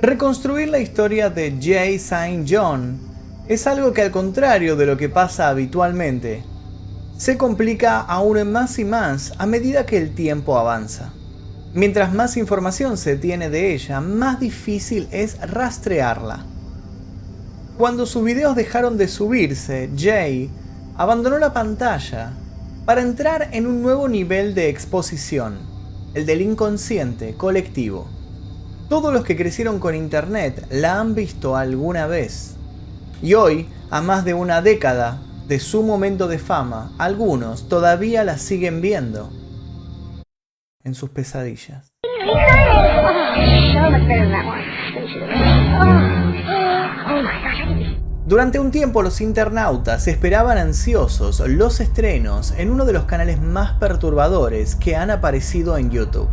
Reconstruir la historia de Jay St. John es algo que al contrario de lo que pasa habitualmente, se complica aún más y más a medida que el tiempo avanza. Mientras más información se tiene de ella, más difícil es rastrearla. Cuando sus videos dejaron de subirse, Jay abandonó la pantalla para entrar en un nuevo nivel de exposición, el del inconsciente colectivo. Todos los que crecieron con Internet la han visto alguna vez. Y hoy, a más de una década de su momento de fama, algunos todavía la siguen viendo en sus pesadillas. Durante un tiempo los internautas esperaban ansiosos los estrenos en uno de los canales más perturbadores que han aparecido en YouTube.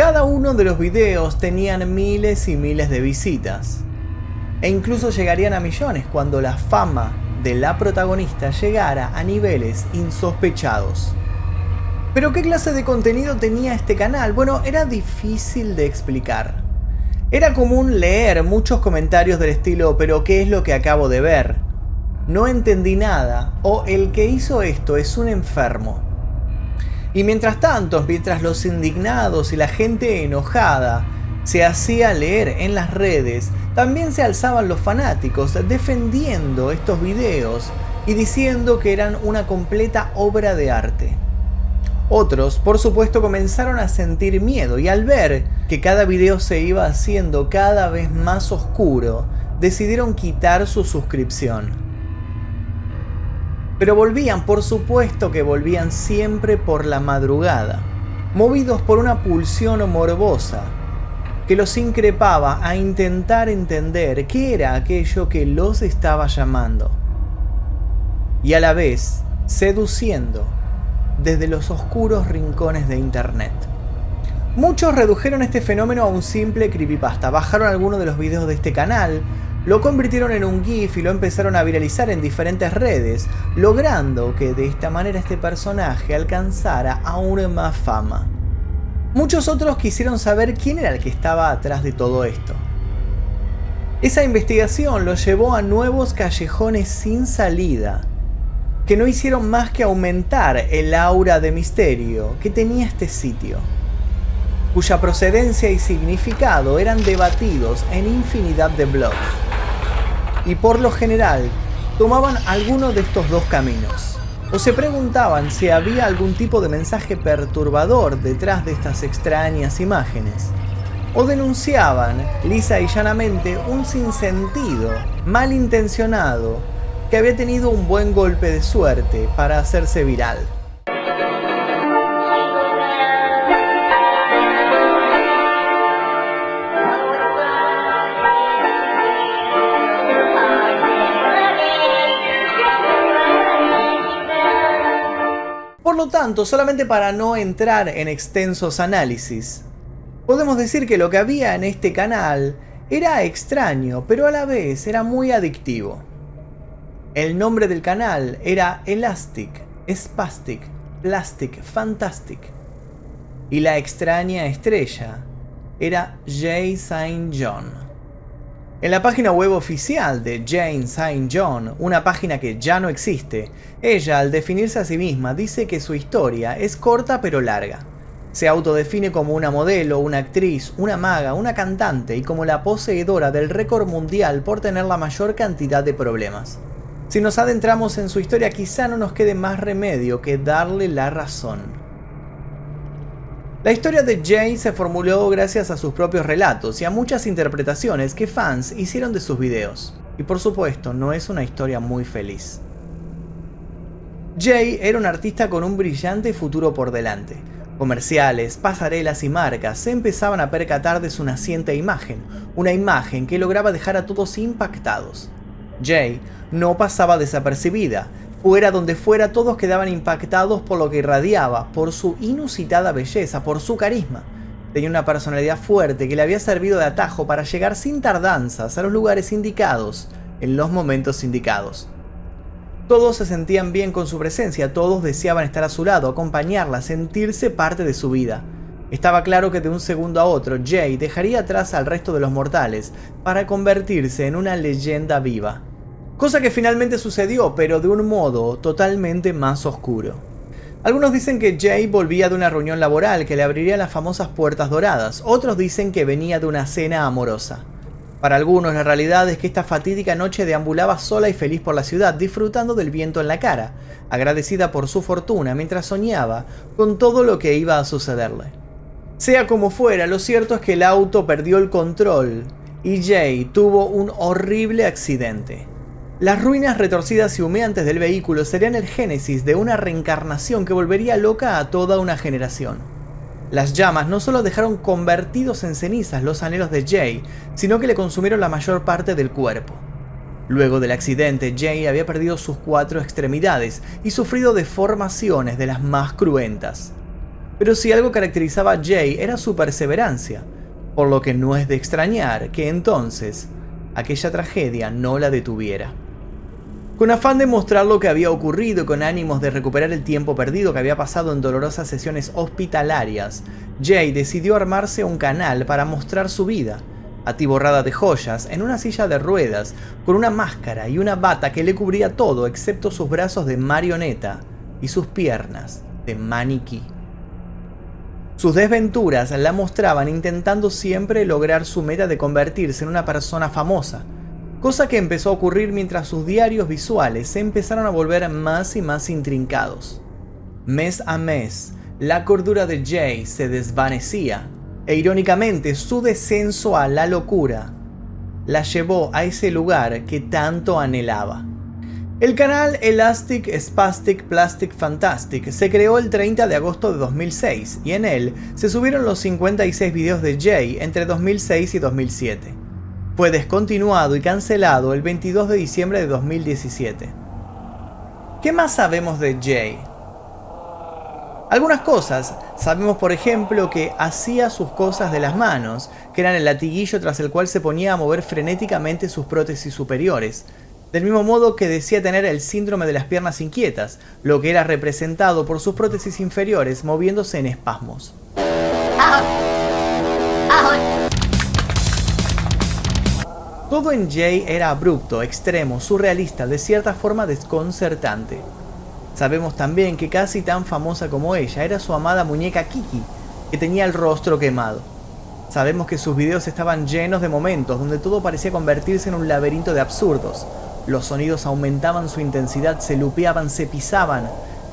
Cada uno de los videos tenían miles y miles de visitas, e incluso llegarían a millones cuando la fama de la protagonista llegara a niveles insospechados. Pero ¿qué clase de contenido tenía este canal? Bueno, era difícil de explicar. Era común leer muchos comentarios del estilo, pero ¿qué es lo que acabo de ver? No entendí nada, o el que hizo esto es un enfermo. Y mientras tanto, mientras los indignados y la gente enojada se hacía leer en las redes, también se alzaban los fanáticos defendiendo estos videos y diciendo que eran una completa obra de arte. Otros, por supuesto, comenzaron a sentir miedo y al ver que cada video se iba haciendo cada vez más oscuro, decidieron quitar su suscripción. Pero volvían, por supuesto que volvían siempre por la madrugada, movidos por una pulsión morbosa que los increpaba a intentar entender qué era aquello que los estaba llamando. Y a la vez, seduciendo desde los oscuros rincones de Internet. Muchos redujeron este fenómeno a un simple creepypasta, bajaron algunos de los videos de este canal, lo convirtieron en un GIF y lo empezaron a viralizar en diferentes redes, logrando que de esta manera este personaje alcanzara aún más fama. Muchos otros quisieron saber quién era el que estaba atrás de todo esto. Esa investigación los llevó a nuevos callejones sin salida, que no hicieron más que aumentar el aura de misterio que tenía este sitio, cuya procedencia y significado eran debatidos en infinidad de blogs, y por lo general tomaban alguno de estos dos caminos, o se preguntaban si había algún tipo de mensaje perturbador detrás de estas extrañas imágenes, o denunciaban lisa y llanamente un sinsentido, malintencionado que había tenido un buen golpe de suerte para hacerse viral. Tanto, solamente para no entrar en extensos análisis, podemos decir que lo que había en este canal era extraño, pero a la vez era muy adictivo. El nombre del canal era Elastic, Spastic, Plastic, Fantastic. Y la extraña estrella era Jay St. John. En la página web oficial de Jane St. John, una página que ya no existe, ella al definirse a sí misma dice que su historia es corta pero larga. Se autodefine como una modelo, una actriz, una maga, una cantante y como la poseedora del récord mundial por tener la mayor cantidad de problemas. Si nos adentramos en su historia quizá no nos quede más remedio que darle la razón. La historia de Jane se formuló gracias a sus propios relatos y a muchas interpretaciones que fans hicieron de sus videos. Y por supuesto, no es una historia muy feliz. Jay era un artista con un brillante futuro por delante. Comerciales, pasarelas y marcas se empezaban a percatar de su naciente imagen, una imagen que lograba dejar a todos impactados. Jay no pasaba desapercibida. Fuera donde fuera todos quedaban impactados por lo que irradiaba, por su inusitada belleza, por su carisma. Tenía una personalidad fuerte que le había servido de atajo para llegar sin tardanzas a los lugares indicados, en los momentos indicados. Todos se sentían bien con su presencia, todos deseaban estar a su lado, acompañarla, sentirse parte de su vida. Estaba claro que de un segundo a otro Jay dejaría atrás al resto de los mortales para convertirse en una leyenda viva. Cosa que finalmente sucedió, pero de un modo totalmente más oscuro. Algunos dicen que Jay volvía de una reunión laboral que le abriría las famosas puertas doradas, otros dicen que venía de una cena amorosa. Para algunos la realidad es que esta fatídica noche deambulaba sola y feliz por la ciudad, disfrutando del viento en la cara, agradecida por su fortuna mientras soñaba con todo lo que iba a sucederle. Sea como fuera, lo cierto es que el auto perdió el control y Jay tuvo un horrible accidente. Las ruinas retorcidas y humeantes del vehículo serían el génesis de una reencarnación que volvería loca a toda una generación. Las llamas no solo dejaron convertidos en cenizas los anhelos de Jay, sino que le consumieron la mayor parte del cuerpo. Luego del accidente, Jay había perdido sus cuatro extremidades y sufrido deformaciones de las más cruentas. Pero si algo caracterizaba a Jay era su perseverancia, por lo que no es de extrañar que entonces aquella tragedia no la detuviera. Con afán de mostrar lo que había ocurrido y con ánimos de recuperar el tiempo perdido que había pasado en dolorosas sesiones hospitalarias, Jay decidió armarse un canal para mostrar su vida, atiborrada de joyas, en una silla de ruedas, con una máscara y una bata que le cubría todo excepto sus brazos de marioneta y sus piernas de maniquí. Sus desventuras la mostraban intentando siempre lograr su meta de convertirse en una persona famosa, cosa que empezó a ocurrir mientras sus diarios visuales se empezaron a volver más y más intrincados. Mes a mes, la cordura de Jay se desvanecía, e irónicamente su descenso a la locura la llevó a ese lugar que tanto anhelaba. El canal Elastic Spastic Plastic Fantastic se creó el 30 de agosto de 2006 y en él se subieron los 56 videos de Jay entre 2006 y 2007 fue descontinuado y cancelado el 22 de diciembre de 2017. ¿Qué más sabemos de Jay? Algunas cosas. Sabemos, por ejemplo, que hacía sus cosas de las manos, que eran el latiguillo tras el cual se ponía a mover frenéticamente sus prótesis superiores. Del mismo modo que decía tener el síndrome de las piernas inquietas, lo que era representado por sus prótesis inferiores moviéndose en espasmos. Todo en Jay era abrupto, extremo, surrealista, de cierta forma desconcertante. Sabemos también que casi tan famosa como ella era su amada muñeca Kiki, que tenía el rostro quemado. Sabemos que sus videos estaban llenos de momentos donde todo parecía convertirse en un laberinto de absurdos. Los sonidos aumentaban su intensidad, se lupeaban, se pisaban.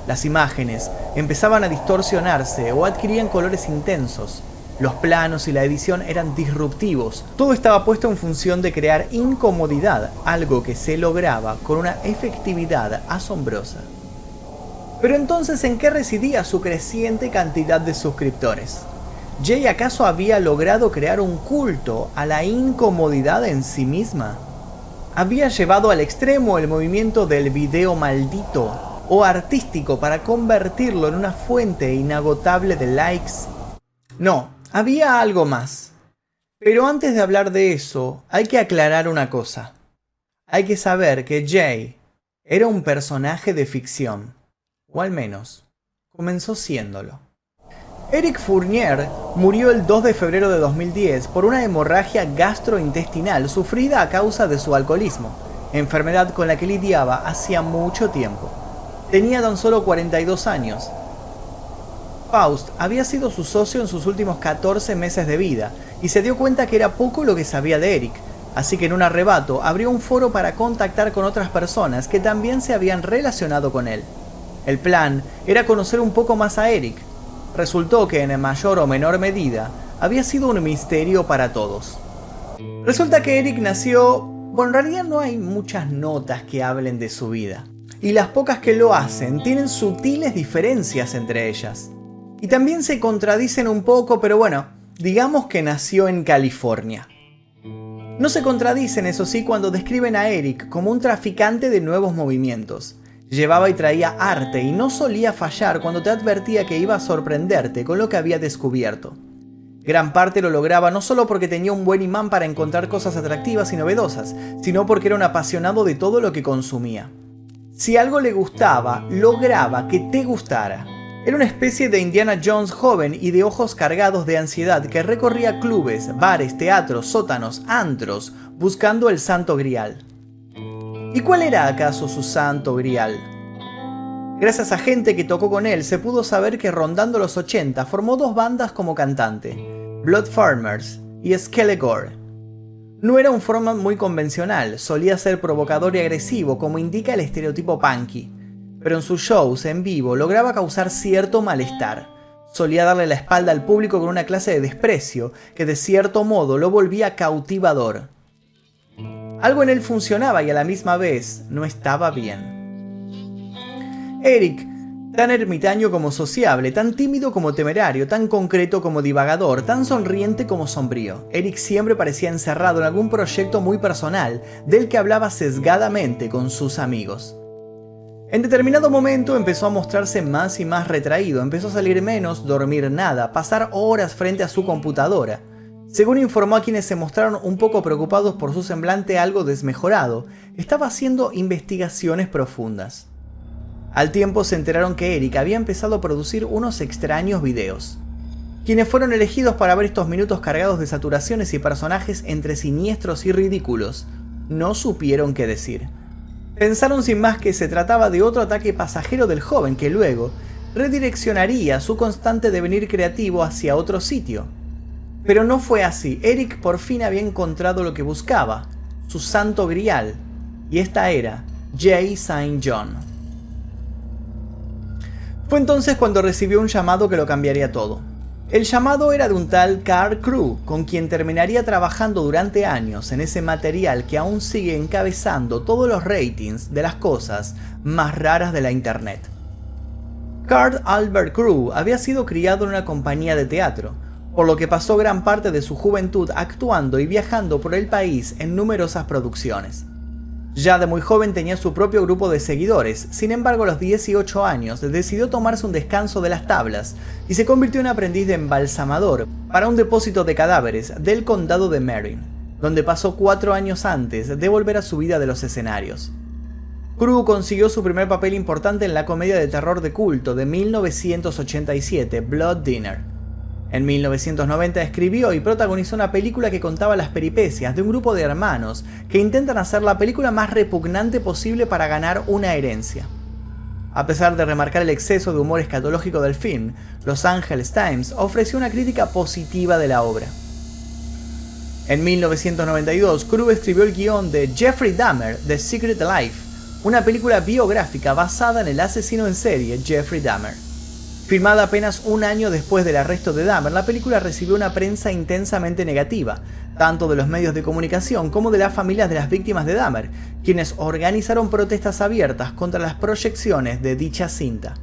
Las imágenes empezaban a distorsionarse o adquirían colores intensos. Los planos y la edición eran disruptivos. Todo estaba puesto en función de crear incomodidad, algo que se lograba con una efectividad asombrosa. Pero entonces, ¿en qué residía su creciente cantidad de suscriptores? ¿Jay acaso había logrado crear un culto a la incomodidad en sí misma? ¿Había llevado al extremo el movimiento del video maldito o artístico para convertirlo en una fuente inagotable de likes? No, había algo más. Pero antes de hablar de eso, hay que aclarar una cosa. Hay que saber que Jay era un personaje de ficción, o al menos comenzó siéndolo. Eric Fournier murió el 2 de febrero de 2010 por una hemorragia gastrointestinal sufrida a causa de su alcoholismo, enfermedad con la que lidiaba hacía mucho tiempo. Tenía tan solo 42 años Faust había sido su socio en sus últimos 14 meses de vida y se dio cuenta que era poco lo que sabía de Eric, así que en un arrebato abrió un foro para contactar con otras personas que también se habían relacionado con él. El plan era conocer un poco más a Eric. Resultó que en mayor o menor medida había sido un misterio para todos. Resulta que Eric nació... Bueno, en realidad no hay muchas notas que hablen de su vida. Y las pocas que lo hacen tienen sutiles diferencias entre ellas. Y también se contradicen un poco, pero bueno, digamos que nació en California. No se contradicen, eso sí, cuando describen a Eric como un traficante de nuevos movimientos. Llevaba y traía arte y no solía fallar cuando te advertía que iba a sorprenderte con lo que había descubierto. Gran parte lo lograba no solo porque tenía un buen imán para encontrar cosas atractivas y novedosas, sino porque era un apasionado de todo lo que consumía. Si algo le gustaba, lograba que te gustara. Era una especie de Indiana Jones joven y de ojos cargados de ansiedad que recorría clubes, bares, teatros, sótanos, antros, buscando el santo grial. ¿Y cuál era acaso su santo grial? Gracias a gente que tocó con él, se pudo saber que rondando los 80 formó dos bandas como cantante, Blood Farmers y Skelegore. No era un format muy convencional, solía ser provocador y agresivo como indica el estereotipo punky pero en sus shows en vivo lograba causar cierto malestar. Solía darle la espalda al público con una clase de desprecio que de cierto modo lo volvía cautivador. Algo en él funcionaba y a la misma vez no estaba bien. Eric, tan ermitaño como sociable, tan tímido como temerario, tan concreto como divagador, tan sonriente como sombrío. Eric siempre parecía encerrado en algún proyecto muy personal, del que hablaba sesgadamente con sus amigos. En determinado momento empezó a mostrarse más y más retraído, empezó a salir menos, dormir nada, pasar horas frente a su computadora. Según informó a quienes se mostraron un poco preocupados por su semblante algo desmejorado, estaba haciendo investigaciones profundas. Al tiempo se enteraron que Eric había empezado a producir unos extraños videos. Quienes fueron elegidos para ver estos minutos cargados de saturaciones y personajes entre siniestros y ridículos, no supieron qué decir. Pensaron sin más que se trataba de otro ataque pasajero del joven que luego redireccionaría su constante devenir creativo hacia otro sitio. Pero no fue así, Eric por fin había encontrado lo que buscaba, su santo grial, y esta era Jay St. John. Fue entonces cuando recibió un llamado que lo cambiaría todo. El llamado era de un tal Carl Crew, con quien terminaría trabajando durante años en ese material que aún sigue encabezando todos los ratings de las cosas más raras de la Internet. Carl Albert Crew había sido criado en una compañía de teatro, por lo que pasó gran parte de su juventud actuando y viajando por el país en numerosas producciones. Ya de muy joven tenía su propio grupo de seguidores, sin embargo a los 18 años decidió tomarse un descanso de las tablas y se convirtió en aprendiz de embalsamador para un depósito de cadáveres del condado de Marin, donde pasó cuatro años antes de volver a su vida de los escenarios. Crew consiguió su primer papel importante en la comedia de terror de culto de 1987, Blood Dinner en 1990 escribió y protagonizó una película que contaba las peripecias de un grupo de hermanos que intentan hacer la película más repugnante posible para ganar una herencia. A pesar de remarcar el exceso de humor escatológico del film, Los Angeles Times ofreció una crítica positiva de la obra. En 1992, Crew escribió el guion de Jeffrey Dahmer, The Secret Life, una película biográfica basada en el asesino en serie Jeffrey Dahmer. Filmada apenas un año después del arresto de Dahmer, la película recibió una prensa intensamente negativa, tanto de los medios de comunicación como de las familias de las víctimas de Dahmer, quienes organizaron protestas abiertas contra las proyecciones de dicha cinta.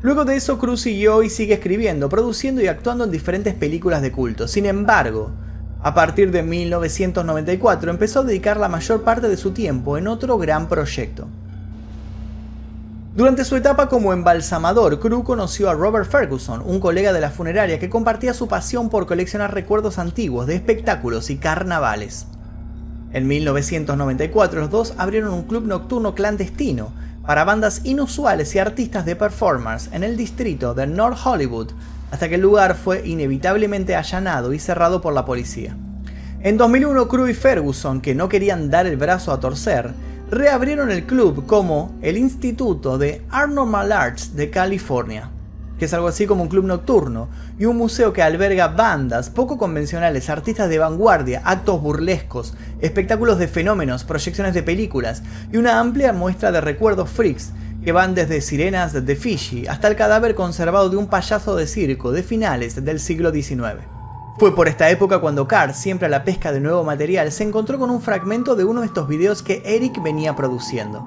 Luego de eso, Cruz siguió y sigue escribiendo, produciendo y actuando en diferentes películas de culto. Sin embargo, a partir de 1994 empezó a dedicar la mayor parte de su tiempo en otro gran proyecto. Durante su etapa como embalsamador, Crew conoció a Robert Ferguson, un colega de la funeraria que compartía su pasión por coleccionar recuerdos antiguos de espectáculos y carnavales. En 1994 los dos abrieron un club nocturno clandestino para bandas inusuales y artistas de performance en el distrito de North Hollywood, hasta que el lugar fue inevitablemente allanado y cerrado por la policía. En 2001 Crew y Ferguson, que no querían dar el brazo a torcer, reabrieron el club como el Instituto de Normal Arts de California, que es algo así como un club nocturno y un museo que alberga bandas poco convencionales, artistas de vanguardia, actos burlescos, espectáculos de fenómenos, proyecciones de películas y una amplia muestra de recuerdos freaks que van desde sirenas de Fiji hasta el cadáver conservado de un payaso de circo de finales del siglo XIX. Fue por esta época cuando Carr, siempre a la pesca de nuevo material, se encontró con un fragmento de uno de estos videos que Eric venía produciendo.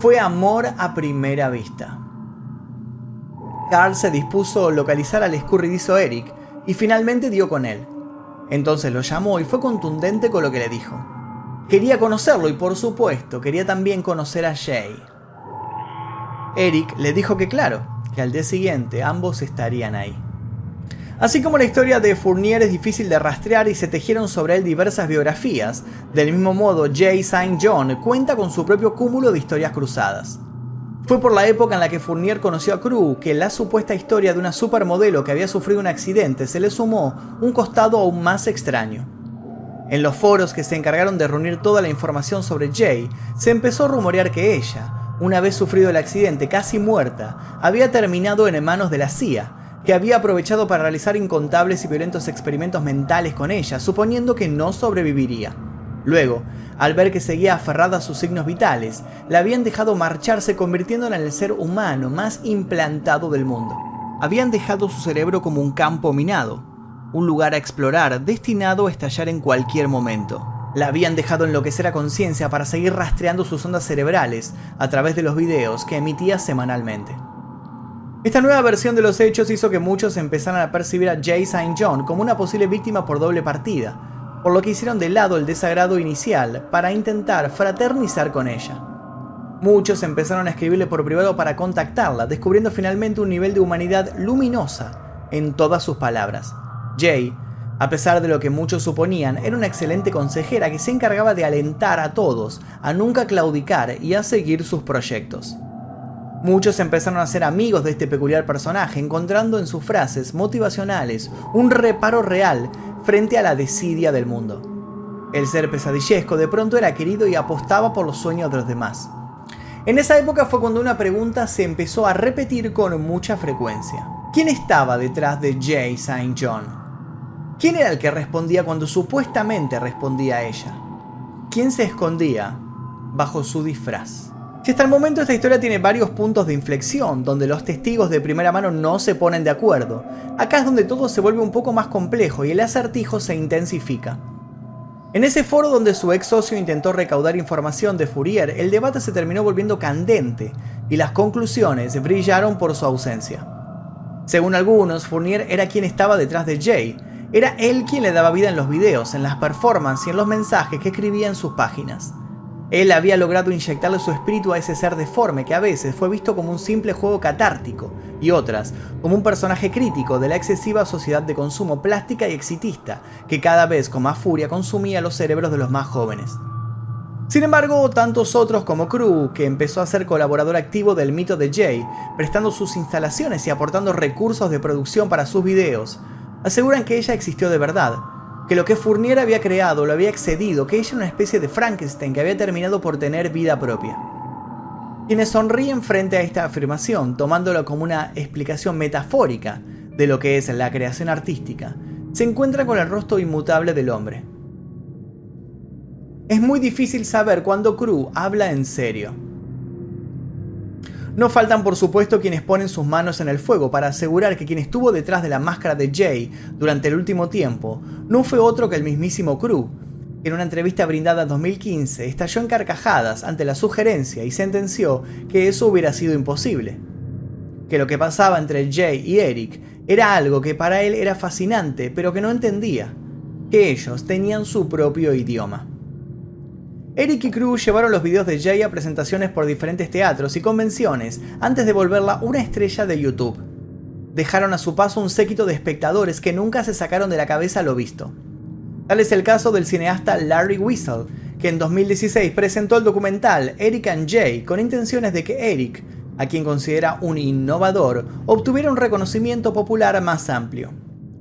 Fue amor a primera vista. Carl se dispuso a localizar al escurridizo Eric y finalmente dio con él. Entonces lo llamó y fue contundente con lo que le dijo. Quería conocerlo y por supuesto quería también conocer a Jay. Eric le dijo que claro, que al día siguiente ambos estarían ahí. Así como la historia de Fournier es difícil de rastrear y se tejieron sobre él diversas biografías, del mismo modo Jay St. John cuenta con su propio cúmulo de historias cruzadas. Fue por la época en la que Fournier conoció a Crew que la supuesta historia de una supermodelo que había sufrido un accidente se le sumó un costado aún más extraño. En los foros que se encargaron de reunir toda la información sobre Jay, se empezó a rumorear que ella, una vez sufrido el accidente casi muerta, había terminado en manos de la CIA, que había aprovechado para realizar incontables y violentos experimentos mentales con ella, suponiendo que no sobreviviría. Luego, al ver que seguía aferrada a sus signos vitales, la habían dejado marcharse convirtiéndola en el ser humano más implantado del mundo. Habían dejado su cerebro como un campo minado, un lugar a explorar destinado a estallar en cualquier momento. La habían dejado enloquecer a conciencia para seguir rastreando sus ondas cerebrales a través de los videos que emitía semanalmente. Esta nueva versión de los hechos hizo que muchos empezaran a percibir a Jay St. John como una posible víctima por doble partida, por lo que hicieron de lado el desagrado inicial para intentar fraternizar con ella. Muchos empezaron a escribirle por privado para contactarla, descubriendo finalmente un nivel de humanidad luminosa en todas sus palabras. Jay, a pesar de lo que muchos suponían, era una excelente consejera que se encargaba de alentar a todos a nunca claudicar y a seguir sus proyectos. Muchos empezaron a ser amigos de este peculiar personaje, encontrando en sus frases motivacionales un reparo real frente a la desidia del mundo. El ser pesadillesco de pronto era querido y apostaba por los sueños de los demás. En esa época fue cuando una pregunta se empezó a repetir con mucha frecuencia. ¿Quién estaba detrás de Jay St. John? ¿Quién era el que respondía cuando supuestamente respondía a ella? ¿Quién se escondía bajo su disfraz? Hasta el momento esta historia tiene varios puntos de inflexión, donde los testigos de primera mano no se ponen de acuerdo, acá es donde todo se vuelve un poco más complejo y el acertijo se intensifica. En ese foro donde su ex socio intentó recaudar información de Fourier, el debate se terminó volviendo candente y las conclusiones brillaron por su ausencia. Según algunos, Fournier era quien estaba detrás de Jay, era él quien le daba vida en los videos, en las performances y en los mensajes que escribía en sus páginas. Él había logrado inyectarle su espíritu a ese ser deforme que a veces fue visto como un simple juego catártico y otras como un personaje crítico de la excesiva sociedad de consumo plástica y exitista que cada vez con más furia consumía los cerebros de los más jóvenes. Sin embargo, tantos otros como Crew, que empezó a ser colaborador activo del mito de Jay, prestando sus instalaciones y aportando recursos de producción para sus videos, aseguran que ella existió de verdad que lo que Fournier había creado lo había excedido, que ella era una especie de Frankenstein que había terminado por tener vida propia. Quienes sonríen frente a esta afirmación, tomándolo como una explicación metafórica de lo que es la creación artística, se encuentran con el rostro inmutable del hombre. Es muy difícil saber cuándo Crew habla en serio no faltan por supuesto quienes ponen sus manos en el fuego para asegurar que quien estuvo detrás de la máscara de Jay durante el último tiempo no fue otro que el mismísimo Crew, que en una entrevista brindada en 2015 estalló en carcajadas ante la sugerencia y sentenció que eso hubiera sido imposible. Que lo que pasaba entre Jay y Eric era algo que para él era fascinante, pero que no entendía, que ellos tenían su propio idioma. Eric y Cruz llevaron los videos de Jay a presentaciones por diferentes teatros y convenciones antes de volverla una estrella de YouTube. Dejaron a su paso un séquito de espectadores que nunca se sacaron de la cabeza lo visto. Tal es el caso del cineasta Larry Whistle, que en 2016 presentó el documental Eric and Jay con intenciones de que Eric, a quien considera un innovador, obtuviera un reconocimiento popular más amplio.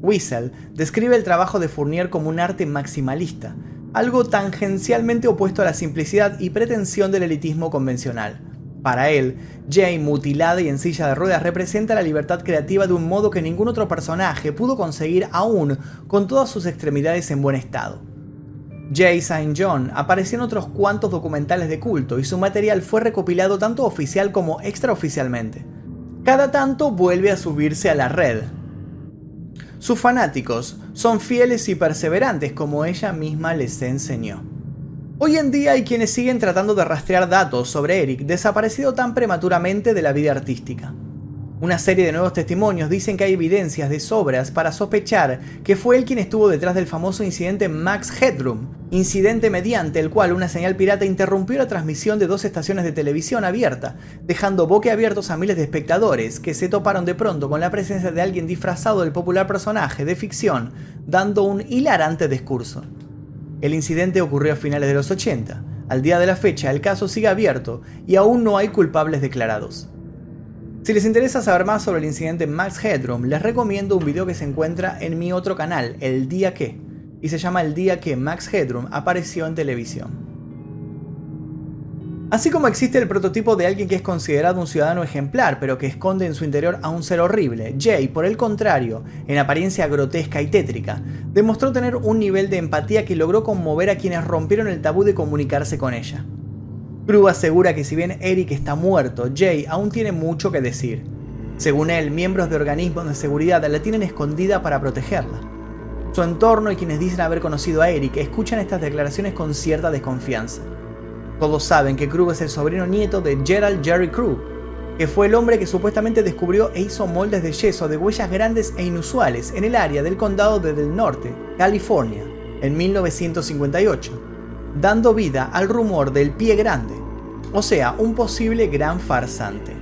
Whistle describe el trabajo de Fournier como un arte maximalista, algo tangencialmente opuesto a la simplicidad y pretensión del elitismo convencional. Para él, Jane, mutilada y en silla de ruedas, representa la libertad creativa de un modo que ningún otro personaje pudo conseguir aún con todas sus extremidades en buen estado. Jay St. John apareció en otros cuantos documentales de culto y su material fue recopilado tanto oficial como extraoficialmente. Cada tanto vuelve a subirse a la red, sus fanáticos son fieles y perseverantes como ella misma les enseñó. Hoy en día hay quienes siguen tratando de rastrear datos sobre Eric, desaparecido tan prematuramente de la vida artística. Una serie de nuevos testimonios dicen que hay evidencias de sobras para sospechar que fue él quien estuvo detrás del famoso incidente Max Headroom, incidente mediante el cual una señal pirata interrumpió la transmisión de dos estaciones de televisión abierta, dejando boquiabiertos a miles de espectadores que se toparon de pronto con la presencia de alguien disfrazado del popular personaje de ficción, dando un hilarante discurso. El incidente ocurrió a finales de los 80, Al día de la fecha, el caso sigue abierto y aún no hay culpables declarados. Si les interesa saber más sobre el incidente Max Headroom, les recomiendo un video que se encuentra en mi otro canal, El Día Que, y se llama El Día que Max Headroom apareció en televisión. Así como existe el prototipo de alguien que es considerado un ciudadano ejemplar, pero que esconde en su interior a un ser horrible, Jay, por el contrario, en apariencia grotesca y tétrica, demostró tener un nivel de empatía que logró conmover a quienes rompieron el tabú de comunicarse con ella. Crew asegura que si bien Eric está muerto, Jay aún tiene mucho que decir. Según él, miembros de organismos de seguridad la tienen escondida para protegerla. Su entorno y quienes dicen haber conocido a Eric escuchan estas declaraciones con cierta desconfianza. Todos saben que Krug es el sobrino nieto de Gerald Jerry Krug, que fue el hombre que supuestamente descubrió e hizo moldes de yeso de huellas grandes e inusuales en el área del condado de Del Norte, California, en 1958, dando vida al rumor del pie grande, o sea, un posible gran farsante.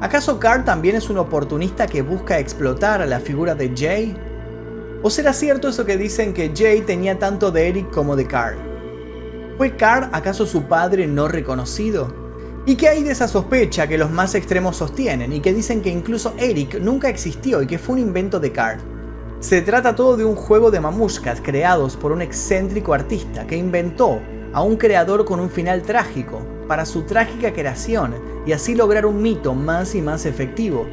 ¿Acaso Carl también es un oportunista que busca explotar a la figura de Jay? ¿O será cierto eso que dicen que Jay tenía tanto de Eric como de Carl? ¿Fue Carr acaso su padre no reconocido? ¿Y qué hay de esa sospecha que los más extremos sostienen y que dicen que incluso Eric nunca existió y que fue un invento de Carr? Se trata todo de un juego de mamushkas creados por un excéntrico artista que inventó a un creador con un final trágico para su trágica creación y así lograr un mito más y más efectivo.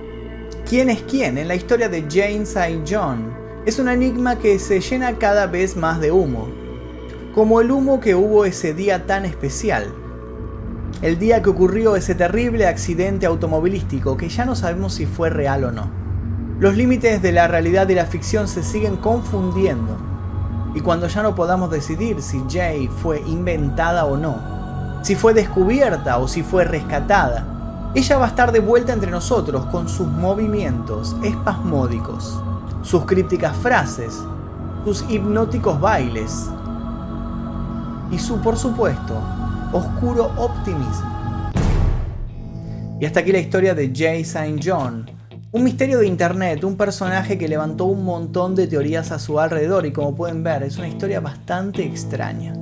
¿Quién es quién en la historia de James y John? Es un enigma que se llena cada vez más de humo, como el humo que hubo ese día tan especial. El día que ocurrió ese terrible accidente automovilístico que ya no sabemos si fue real o no. Los límites de la realidad y la ficción se siguen confundiendo. Y cuando ya no podamos decidir si Jay fue inventada o no, si fue descubierta o si fue rescatada, ella va a estar de vuelta entre nosotros con sus movimientos espasmódicos, sus crípticas frases, sus hipnóticos bailes, y su, por supuesto, oscuro optimismo. Y hasta aquí la historia de Jay St. John, un misterio de internet, un personaje que levantó un montón de teorías a su alrededor y como pueden ver es una historia bastante extraña.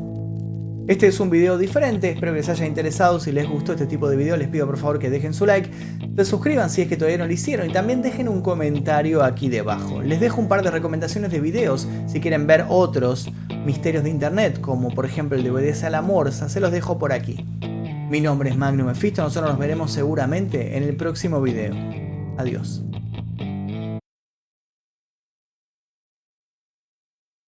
Este es un video diferente, espero que les haya interesado, si les gustó este tipo de video les pido por favor que dejen su like, se suscriban si es que todavía no lo hicieron y también dejen un comentario aquí debajo. Les dejo un par de recomendaciones de videos si quieren ver otros misterios de internet, como por ejemplo el de Obedece a la Morsa, se los dejo por aquí. Mi nombre es Magnum Mephisto, nosotros nos veremos seguramente en el próximo video. Adiós.